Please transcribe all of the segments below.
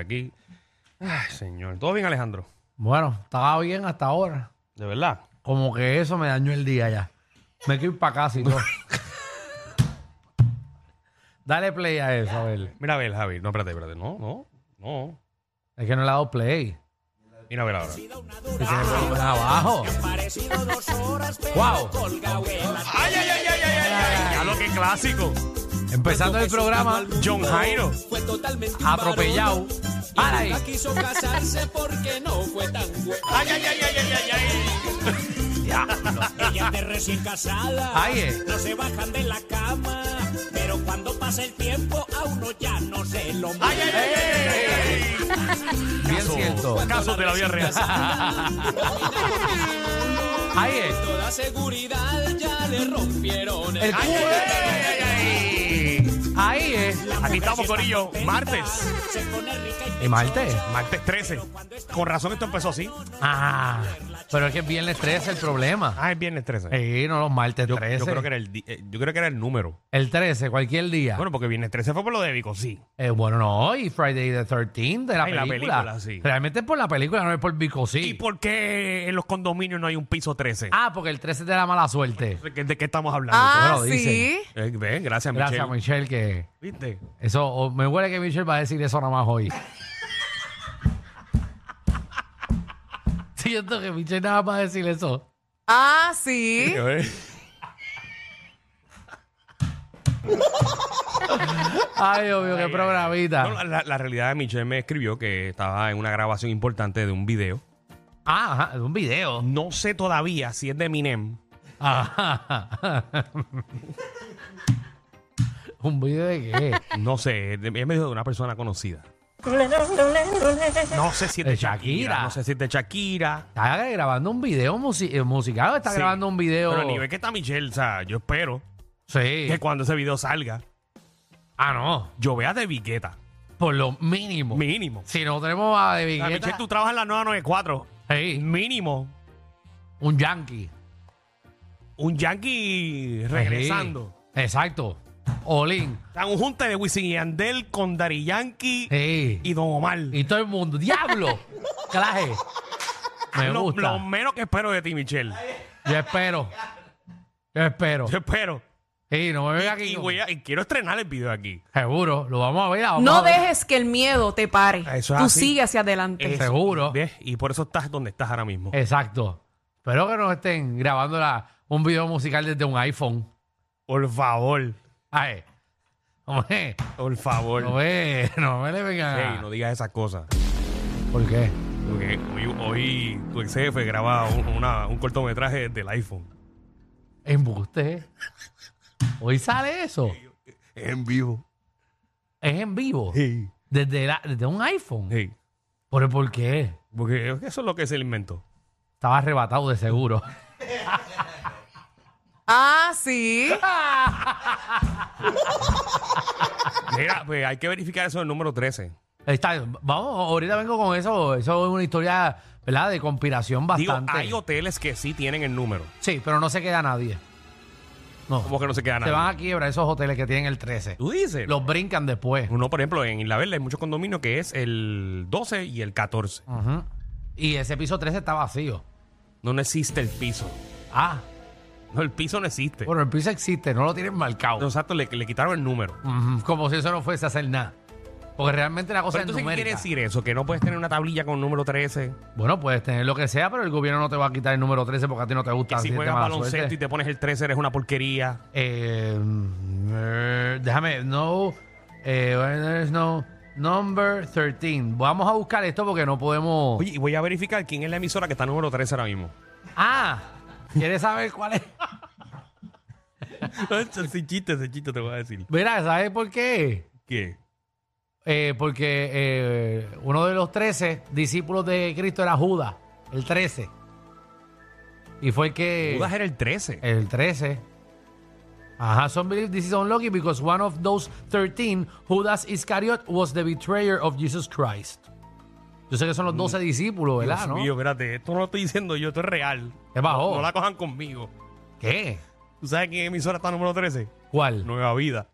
aquí. Ay, señor. ¿Todo bien, Alejandro? Bueno, estaba bien hasta ahora. ¿De verdad? Como que eso me dañó el día ya. Me quiero ir para casa y todo. Dale play a eso, a ver. Mira a ver, Javi. No, espérate, espérate. No, no, no. Es que no le he dado play. Mira a ver ahora. Abajo. ¡Wow! ¡Ay, ay, ay, ay, ay, ay! ay! Ya lo que clásico. Empezando el programa, John Jairo. Fue totalmente atropellado. Nunca quiso casarse porque no fue tan. ¡Ay, ay, ay, ay, ay, ay! ay! Diablo. Ella de recién casada. No se bajan de la cama. Pero cuando pasa el tiempo, a uno ya no se lo. ¡Ay, ay, ay, ay, ay, ay! Bien cierto. Casos de la vida real. Ahí es. Toda seguridad ya le rompieron el El Ahí es. Aquí estamos, Corillo. Martes. Y ¿Y Marte? Martes 13. Con razón esto empezó así. Ah, pero es que es viernes 13 el problema. Ah, es viernes 13. Sí, no los martes Yo, 13. yo creo que era el, di- eh, yo creo que era el número. El 13, cualquier día. Bueno, porque viernes 13 fue por lo de Vico, sí. Eh, bueno, no, y Friday the 13 de la Ay, la película. película, sí. Realmente es por la película, no es por Vico, ¿Y sí. por qué en los condominios no hay un piso 13? Ah, porque el 13 es de la mala suerte. ¿De qué, de qué estamos hablando? Ah, Bueno, dicen. sí. Eh, ven, gracias, Gracias, Michelle. Michelle, que ¿Viste? eso, o me huele que Michelle va a decir eso nada más hoy. Siento que Michelle nada más va a decir eso. Ah, sí. Ay, Dios mío, qué programita. No, la, la realidad de Michelle me escribió que estaba en una grabación importante de un video. Ah, ajá, de un video. No sé todavía si es de Eminem. Ajá. ¿Un video de qué? No sé, de- ella me dijo de una persona conocida. No sé si es de De Shakira. Shakira. No sé si es de Shakira. Está grabando un video musi- eh, musical o está Sí. grabando un video. Pero a nivel que está Michelle, o sea, yo espero Sí. que cuando ese video salga, Ah, no. yo vea de Vigueta. Por lo mínimo. Mínimo. Si no tenemos a De O sea, Vigueta, Michelle, tú trabajas en la 994. sí, Mínimo. un yankee. Un yankee regresando. Sí, Exacto. Olin. Un junte de Wisin y Andel con Dari Yankee Sí. y Don Omar. Y todo el mundo. ¡Diablo! Claje. Me lo, gusta. lo menos que espero de ti, Michelle. Yo espero. Yo espero. Yo espero. Sí, no me venga aquí. Y, con- voy a- y quiero estrenar el video aquí. Seguro. Lo vamos a ver. la vamos No a ver. dejes que el miedo te pare. Eso es Tú así. sigue hacia adelante. Eso. Seguro. ¿Ves? Y por eso estás donde estás ahora mismo. Exacto. Espero que nos estén grabando la- un video musical desde un iPhone. Por favor. Ay. Hombre, Por favor. no me, no me le vengan a- Ey, no digas esas cosas. ¿Por qué? Porque hoy, hoy tu ex jefe graba un, una- un cortometraje del iPhone. Embuste. Hoy sale eso. En vivo. Es en vivo. Sí. Desde, la- desde un iPhone. Sí. ¿Pero por qué? Porque eso es lo que se le inventó. Estaba arrebatado de seguro. Ah, sí. Mira, pues hay que verificar eso del número 13. Está, vamos, ahorita vengo con eso. Eso es una historia, ¿verdad? De conspiración Digo, bastante. hay hoteles que sí tienen el número. Sí, pero no se queda nadie. No. Como que no se queda Se nadie. van a quiebra esos hoteles que tienen el 13. ¿Tú dices? Los brincan después. Uno, por ejemplo, en Isla Verde hay muchos condominios que es el 12 y el 14. Ujú. Y ese piso 13 está vacío. No, no existe el piso. Ah, No, el piso no existe. bueno, el piso existe, no lo tienen marcado. Exacto, le, le quitaron el número. Ujú, Como si eso no fuese a hacer nada. Porque realmente la cosa Pero es entonces, ¿qué quiere decir eso? Que no puedes tener una tablilla con número 13. Bueno, puedes tener lo que sea, pero el gobierno no te va a quitar el número 13 porque a ti no te gusta. Que si juegas baloncesto suerte. y te pones el 13 eres una porquería. Eh, eh, déjame, no, eh, no number 13. Vamos a buscar esto porque no podemos. Oye, y voy a verificar quién es la emisora que está número 13 ahora mismo. Ah, ¿quieres saber cuál es? ese chiste, ese chiste te voy a decir. Mira, ¿sabes por qué? ¿Qué? Eh, porque eh, uno de los 13 discípulos de Cristo era Judas, el 13. Y fue el que. Judas era el 13. El 13. Ajá, some believe this is unlucky because one of those 13, Judas Iscariot, was the betrayer of Jesus Christ. Yo sé que son los 12 mm. discípulos, ¿verdad? Dios ¿no? mío, espérate, esto no lo estoy diciendo yo, esto es real. ¿Qué bajó? No, la cojan conmigo. ¿Qué? ¿Tú sabes quién emisora está número 13? ¿Cuál? Nueva Vida.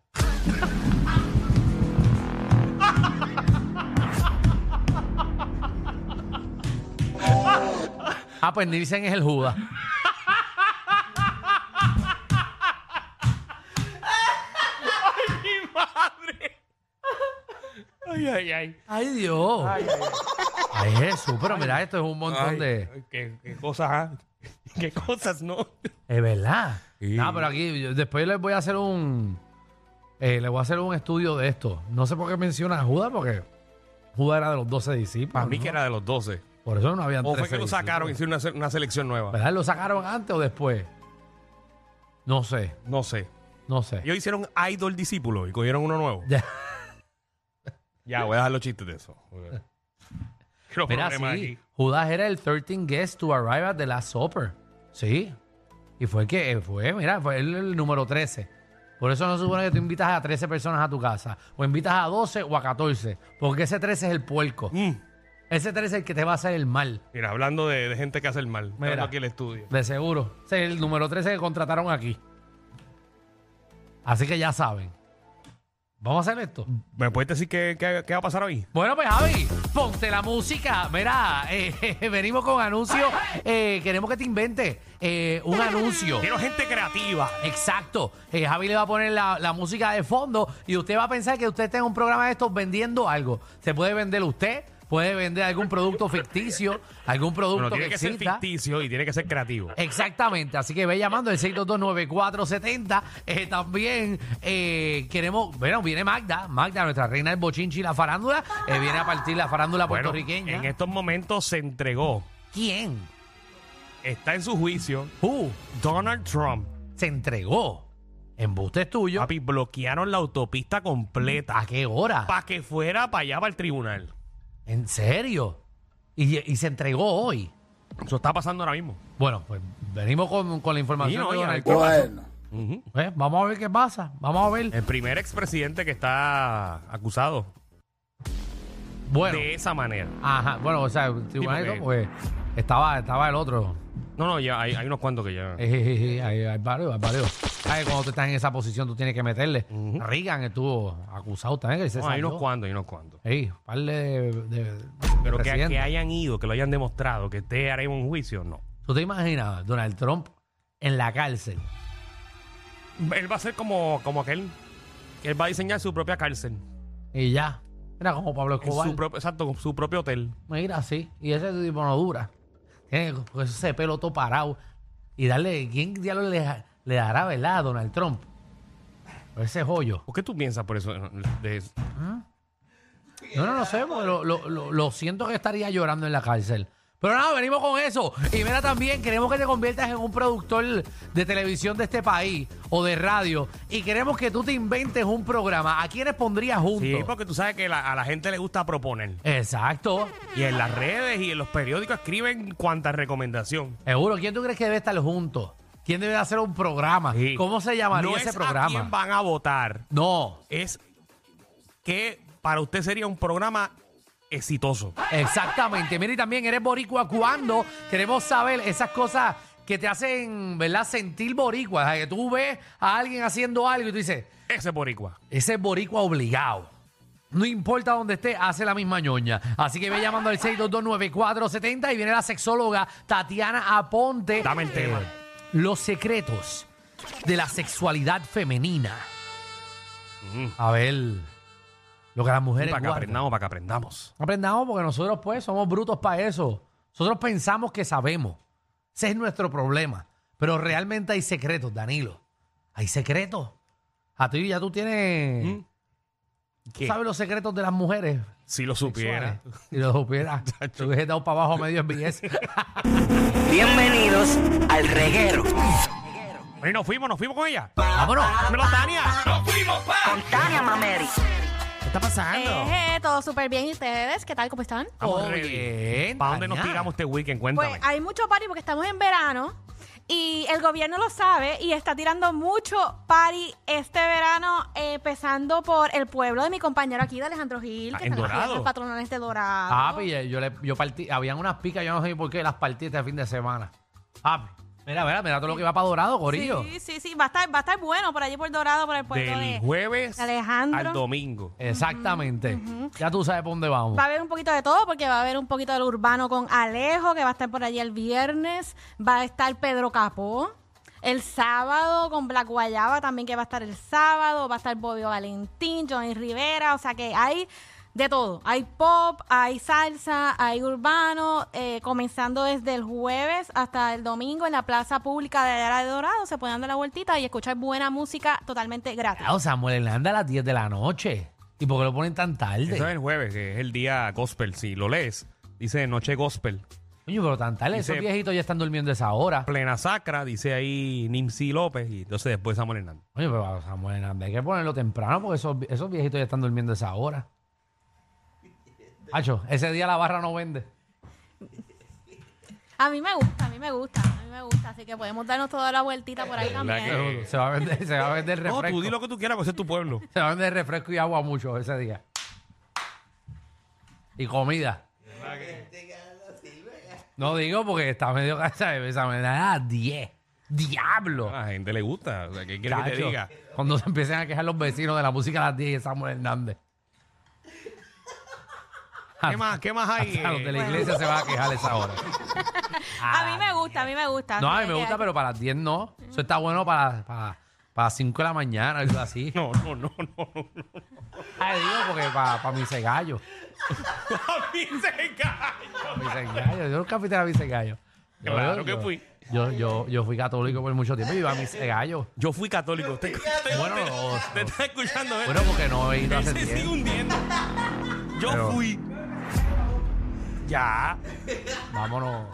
Ah, pues Nielsen es el Judas. ¡Ay, mi madre! ¡Ay, ay, ay! ¡Ay, Dios! Ay, ay. Jesús, pero mira, esto es un montón Ay, de... ¿Qué, qué cosas, ah? ¿Qué cosas, no? Es verdad. Sí. No, pero aquí yo- después les voy a hacer un... eh, les voy a hacer un estudio de esto. No sé por qué menciona a Judas, porque Judas era de los 12 discípulos. Para mí ¿no? que era de los 12. Por eso no habían ¿O fue 13 que lo sacaron y discípulos. hicieron una, se- una selección nueva? ¿Verdad? ¿Lo sacaron antes o después? No sé, No sé. no sé. Ellos hicieron idol discípulo y cogieron uno nuevo. Ya. Ya, voy a dejar los chistes de eso. Quiero Mira, problemas sí, aquí. Judas era el 13 guest to arrive at the Last Supper. Sí. Y fue el que eh, fue, mira, fue el, el número 13. Por eso no se supone que tú invitas a 13 personas a tu casa. O invitas a 12 o a 14. Porque ese 13 es el puerco. Mm. Ese 13 es el que te va a hacer el mal. Mira, hablando de, de gente que hace el mal. Mira. Mira aquí el estudio. De seguro. Ese es el número 13 que contrataron aquí. Así que ya saben. Vamos a hacer esto. ¿Me puedes decir qué, qué- qué va a pasar hoy? Bueno, pues Javi, ponte la música. Mira, eh, venimos con anuncios. Eh, queremos que te invente eh, un anuncio. Quiero gente creativa. Exacto. Eh, Javi le va a poner la, la música de fondo y usted va a pensar que usted está en un programa de estos vendiendo algo. Se puede vender usted, puede vender algún producto ficticio, algún producto Bueno, tiene que, que ser exista. ficticio y tiene que ser creativo. Exactamente, así que ve llamando el 6229470. Eh, también eh, queremos, bueno, viene Magda, Magda, nuestra reina del bochinchi y la farándula, eh, viene a partir la farándula Bueno, puertorriqueña. en estos momentos se entregó. ¿Quién? Está en su juicio Uh, Donald Trump. se entregó. Embuste es tuyo. Papi, bloquearon la autopista completa ¿A qué hora? para que fuera para allá, para el tribunal. ¿En serio? Y, y se entregó hoy. Eso está pasando ahora mismo. Bueno, pues venimos con, con la información. Sí, no, de Donald Trump. Ujú. Eh, vamos a ver qué pasa. Vamos a ver. El primer expresidente que está acusado Bueno, de esa manera. ajá. Bueno, o sea, el tribunal pues estaba, estaba el otro. No, no, ya hay, hay unos cuantos que ya. Eh, eh, eh, hay, hay varios, hay varios. Ay, cuando tú estás en esa posición, tú tienes que meterle. Reagan estuvo acusado también. Que se No, hay salió. unos cuantos, hay unos cuantos. Ey, par de, de- de Pero que, presidentes. que hayan ido, que lo hayan demostrado, que ahora en un juicio, no. ¿Tú te imaginas Donald Trump en la cárcel? Él va a ser como, como aquel que él va a diseñar su propia cárcel. Y ya. Mira, como Pablo En Escobar. su propio, exacto, su propio hotel. Mira, sí. Y ese tipo no dura. Tiene pues, ese pelo todo parado. Y darle, ¿quién diablos le, le dará, verdad, a Donald Trump? Por ese joyo. ¿Por qué tú piensas por eso? de eso? No, no, no sé, porque lo, lo- lo- lo siento que estaría llorando en la cárcel. Pero nada, venimos con eso. Y mira también, queremos que te conviertas en un productor de televisión de este país o de radio. Y queremos que tú te inventes un programa. ¿A quiénes pondrías juntos? Sí, porque tú sabes que la- a la gente le gusta proponer. Exacto. Y en las redes y en los periódicos escriben cuanta recomendación. Seguro. ¿Quién tú crees que debe estar juntos? ¿Quién debe hacer un programa? Sí. ¿Cómo se llamaría no ese es a programa? quién van a votar. No, Es que para usted sería un programa exitoso. exactamente. Mira, y también eres boricua cuando queremos saber esas cosas que te hacen, ¿verdad? Sentir boricua. O sea, que tú ves a alguien haciendo algo y tú dices, Ese boricua. ese es boricua obligado. No importa dónde esté, hace la misma ñoña. Así que ve llamando al 6229470 y viene la sexóloga Tatiana Aponte. Dame el tema. los secretos de la sexualidad femenina. A ver, lo que las mujeres Para que guardan. aprendamos, para que aprendamos. Aprendamos porque nosotros pues somos brutos para eso. Nosotros pensamos que sabemos. Ese es nuestro problema. Pero realmente hay secretos, Danilo. Hay secretos. A ti ya tú tienes... ¿tú ¿Mm? ¿Qué? ¿Sabes los secretos de las mujeres? Si lo supiera. sexuales? Si lo supieras. Te hubiese dado para abajo medio en BS. Bienvenidos al reguero. Y nos fuimos, nos fuimos con ella. Vámonos. Dámelo, Tania. Con Tania Mameri. ¿Qué está pasando? Eh, todo súper bien. ¿Y ustedes? ¿Qué tal? ¿Cómo están? Estamos ready. bien, ¿Para dónde nos tiramos este weekend? Pues Cuéntame. hay mucho party porque estamos en verano y el gobierno lo sabe y está tirando mucho party este verano, eh, empezando por el pueblo de mi compañero aquí, de Alejandro Gil, Ah, que en está en las Dorado. fiestas patronales de Dorado. Ah, pues yo, le, yo partí, habían unas picas, yo no sé ni por qué las partí este fin de semana. Ah, Mira, mira, mira todo lo que va para Dorado, Corillo. Sí, sí, sí. Va a estar, va a estar bueno por allí por Dorado, por el puerto Del de jueves Alejandro. al domingo. Exactamente. Ya tú sabes por dónde vamos. Va a haber un poquito de todo porque va a haber un poquito del urbano con Alejo, que va a estar por allí el viernes. Va a estar Pedro Capó. El sábado con Black Guayaba también que va a estar el sábado. Va a estar Bobio Valentín, Johnny Rivera. O sea que hay de todo. Hay pop, hay salsa, hay urbano. eh, comenzando desde el jueves hasta el domingo en la plaza pública de Ara de Dorado. Se pueden dar la vueltita y escuchar buena música totalmente gratis. Claro, Samuel Hernández a las 10 de la noche. ¿Y por qué lo ponen tan tarde? Eso es el jueves, que es el día gospel. Si lo lees, dice noche gospel. Coño, pero tan tarde. Dice- Esos viejitos ya están durmiendo a esa hora. Plena sacra, dice ahí Nimsi López. Y entonces después Samuel Hernández. Oye, pero a Samuel Hernández hay que ponerlo temprano porque esos, esos viejitos ya están durmiendo a esa hora. Hacho, ese día la barra no vende. A mí me gusta, a mí me gusta, a mí me gusta. Así que podemos darnos toda la vueltita por ahí ¿Verdad también. que- Se va a vender, se va a vender No, refresco. tú di lo que tú quieras, pues ese es tu pueblo. Se va a vender refresco y agua mucho ese día. Y comida. No digo porque está medio casa de esa me da 10. ¡Diablo! A la gente le gusta. O sea, ¿qué quieres que te Chacho, diga? Cuando se empiecen a quejar los vecinos de la música a las 10 y Samuel Hernández. ¿Qué más, qué más hay? Hasta los de la iglesia se va a quejar a esa hora. A mí me gusta, a mí me gusta. No, a mí me gusta, pero para las 10 no. Eso está bueno para, para, para 5 de la mañana, algo así. No, no, no, no. no. Ay, digo, porque para, para mi cegallo. A mí se callo. Mi cegallo. Yo nunca fui a mi cegallo. Yo- Claro yo- que yo- fui. Yo, yo, yo fui católico por mucho tiempo y iba a mi cegallo. Yo fui católico. Te, te- Bueno, te- no, te está escuchando. ¿eh? Bueno, porque no he ido Él hace se sigue tiempo. hundiendo. Yo Pero- fui. Ya. Vámonos.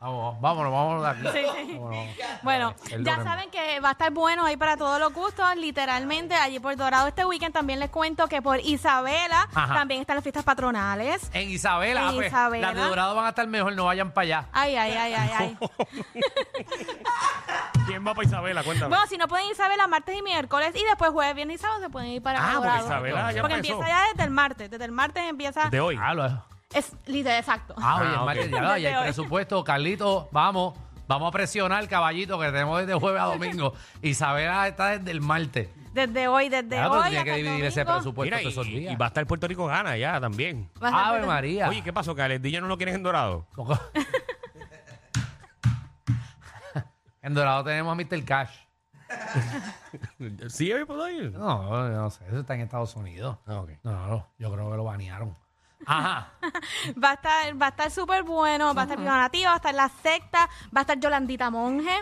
Vamos, vámonos, vámonos de aquí. Sí, sí. Vámonos. Bueno, ya saben que va a estar bueno ahí para todos los gustos, literalmente allí por Dorado este weekend. También les cuento que por Isabela Ajá. también están las fiestas patronales. En Isabela, En ah, pues, Isabela. las de Dorado van a estar mejor, no vayan para allá. Ay, ay, ay, ay, ay. ¿Quién va para Isabela? Cuéntame. Bueno, si no pueden Isabela martes y miércoles y después jueves, viernes y sábado se pueden ir para Ah, porque Dorado. Isabela ya Porque empezó. empieza ya desde el martes. Desde el martes empieza. de hoy. Ah, lo- Es literal, exacto. ah, oye, Ah, el ok. martes ya, ya hay Desde hoy. presupuesto. Carlito, vamos. Vamos a presionar, caballito, que tenemos desde jueves a domingo. Isabela está desde el martes. Desde hoy, desde Claro, pero hoy. tiene que el dividir ese domingo. presupuesto Mira, esos y, días. y va a estar Puerto Rico gana ya también. Va a estar Ave desde- María. Oye, ¿qué pasó? Que a no lo quieren en Dorado. En Dorado tenemos a Mr. Cash. ¿Sí hoy puedo ir? No, no sé, eso está en Estados Unidos. Ah, ok. No, no, yo creo que lo banearon. Ajá. Va a estar, va a estar súper bueno, va a estar Viva Nativa, va a estar La Secta, va a estar Yolandita Monge,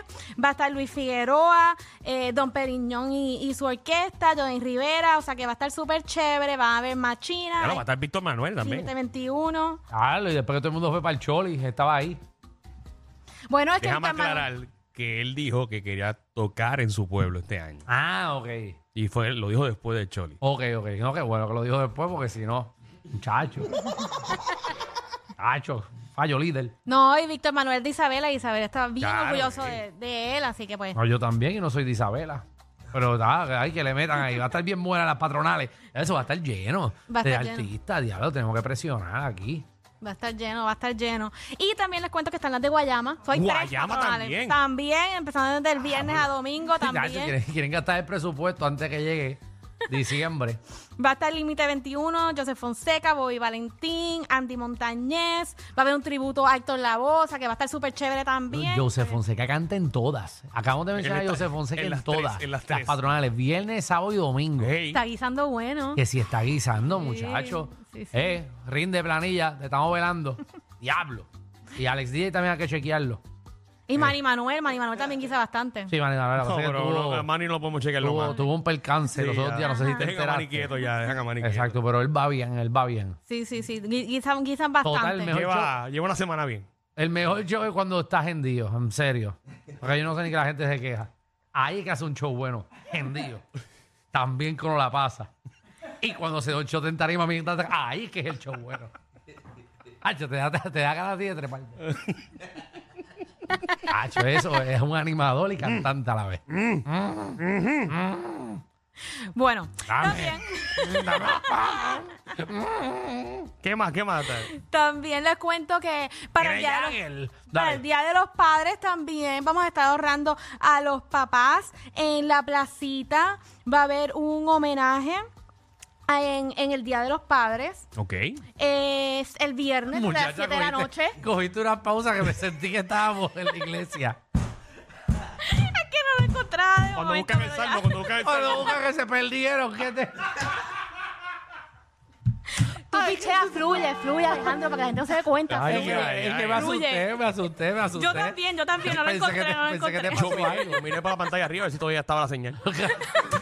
va a estar Luis Figueroa, eh, Don Periñón y, y su orquesta, Johnny Rivera, o sea que va a estar súper chévere, va a haber Machina, Claro, va a estar Víctor Manuel también. 721. Claro, y después que todo el mundo fue para el Choli, estaba ahí. Bueno, es que Déjame Víctor Manuel- aclarar que él dijo que quería tocar en su pueblo este año. Ah, ok. Y fue, lo dijo después del Choli. Ok, ok. No, qué bueno que lo dijo después, porque si no, muchacho. Muchacho, fallo líder. No, y Víctor Manuel de Isabela, Isabel está bien Claro, orgulloso sí. de, de él, así que pues. No, yo también y no soy de Isabela. Pero hay que le metan ahí. Va a estar bien buena las patronales. Eso va a estar lleno Va a de estar lleno. artistas. Diablo, tenemos que presionar aquí. Va a estar lleno, va a estar lleno. Y también les cuento que están las de Guayama. Soy Guayama también. También, empezando desde el viernes a domingo también. quieren, quieren gastar el presupuesto antes que llegue diciembre. Va a estar Límite 21, Joseph Fonseca, Bobby Valentín, Andy Montañez. Va a haber un tributo a Héctor Lavosa, que va a estar súper chévere también. Joseph Fonseca canta en todas. Acabamos de mencionar a Joseph Fonseca en en, las tres, todas. en las patronales, viernes, sábado y domingo. Hey. Está guisando bueno. Que si está guisando, muchacho. sí, sí. Eh, rinde planilla, te estamos velando. Diablo. Y Alex DJ también hay que chequearlo. Y Manny Manuel, Manny Manuel también guisa bastante. Sí, man, la verdad, No, pasa es que pero tuvo, no, a Manny no lo podemos chequearlo tuvo, más. tuvo un percance Sí, los otros días, no sé si te Dejen a Manny enteraste. quieto ya, dejan a Manny quieto. Exacto, pero él va bien, él va bien. Sí, sí, sí. Gui- Guisan, guisan bastante. Total, mejor Lleva, lleva una semana bien. El mejor show es cuando estás hendido, en serio. Porque yo no sé ni que la gente se queja. Ahí es que hace un show bueno, hendido. También como la pasa. Y cuando se da un show de tarima, mientras- ahí es que es el show bueno. Hacho, te da, te da ganas de treparte. Hacho, eso es un animador y cantante a la vez. Mm. Bueno, Dame. también, ¿Qué más? ¿Qué más? también les cuento que para el, día de los, para el Día de los Padres también vamos a estar ahorrando a los papás en la placita. Va a haber un homenaje en, en el Día de los Padres. Ok. Es el viernes a las Muchacha, 7 de la noche. Cogiste una pausa que me sentí que estábamos en la iglesia. Es que no lo encontraba de Cuando momento, buscan el pero salmo, ya. cuando buscan el Cuando salmo. buscan que se perdieron, ¿qué te...? Tú pichea, fluye, fluye, Alejandro, para que la gente no se dé cuenta. Ay, Es que, ay, es que me Fluye. asusté, me asusté, me asusté. Yo también, yo también, no lo Pensé que encontré, te- no lo pensé que te encontré. pasó algo. Miré para la pantalla arriba a ver si todavía estaba la señal.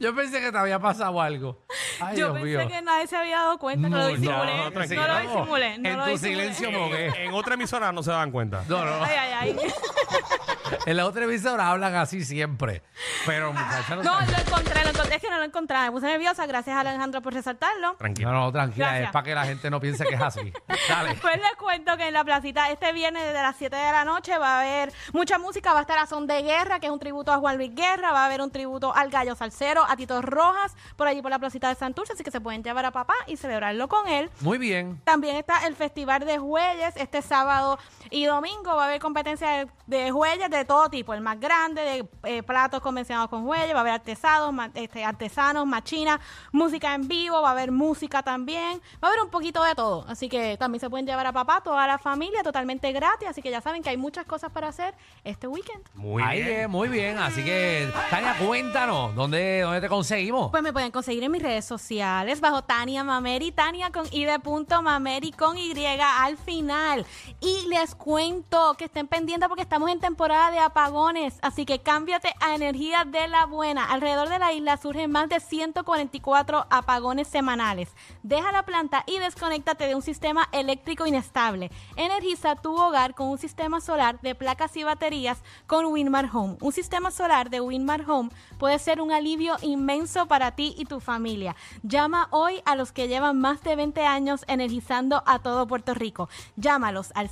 Yo pensé que te había pasado algo. Ay, Yo Dios pensé mío. que nadie se había dado cuenta, no, lo disimulé. no, No, tranquilo. lo disimulé, no En lo tu disimulé. silencio mogué. En otra emisora no se dan cuenta. No, no. Ay, ay, ay. En la otra emisora hablan así siempre. Pero, muchacha, no, No, sé. lo encontré, lo encontré, es que no lo encontré. Me puse nerviosa, gracias a Alejandro por resaltarlo. Tranquilo. No, no, tranquila, Gracias. es para que la gente no piense que es así. Dale. Pues les cuento que en la placita este viernes desde las 7 de la noche va a haber mucha música, va a estar a Son de Guerra, que es un tributo a Juan Luis Guerra, va a haber un tributo al Gallo Salcero, a Tito Rojas, por allí por la placita de Santurce, así que se pueden llevar a papá y celebrarlo con él. Muy bien. También está el Festival de Jueyes. Este sábado y domingo va a haber competencia de, de jueyes de todo tipo. El más grande, de eh, platos convencionados con jueyes. Va a haber artesanos, ma- este, artesanos, machinas, música en vivo. Va a haber música también. Va a haber un poquito de todo. Así que también se pueden llevar a papá, toda la familia, totalmente gratis. Así que ya saben que hay muchas cosas para hacer este weekend. Muy Ahí bien. es, muy bien. Así que, Tania, cuéntanos, ¿dónde, dónde te conseguimos? Pues me pueden conseguir en mis redes sociales bajo Tania Mameri, Tania con I de punto Mameri con Y al final. Y les cuento que estén pendientes porque estamos en temporada de apagones, así que cámbiate a energía de la buena. Alrededor de la isla surgen más de 144 apagones semanales. Deja la planta y desconéctate de un sistema eléctrico inestable. Energiza tu hogar con un sistema solar de placas y baterías con Winmar Home. Un sistema solar de Winmar Home puede ser un alivio inmenso para ti y tu familia. Llama hoy a los que llevan más de 20 años energizando a todo Puerto Rico. Llámalos al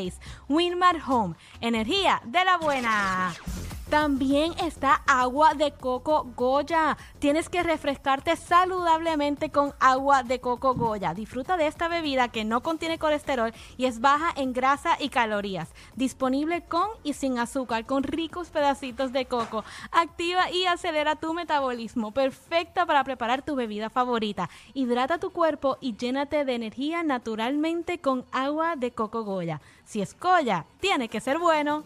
787-395-7766. Winmar Home. Energía de la buena. También está agua de coco Goya. Tienes que refrescarte saludablemente con agua de coco Goya. Disfruta de esta bebida que no contiene colesterol y es baja en grasa y calorías. Disponible con y sin azúcar, con ricos pedacitos de coco. Activa y acelera tu metabolismo. Perfecta para preparar tu bebida favorita. Hidrata tu cuerpo y llénate de energía naturalmente con agua de coco Goya. Si es Goya, tiene que ser bueno.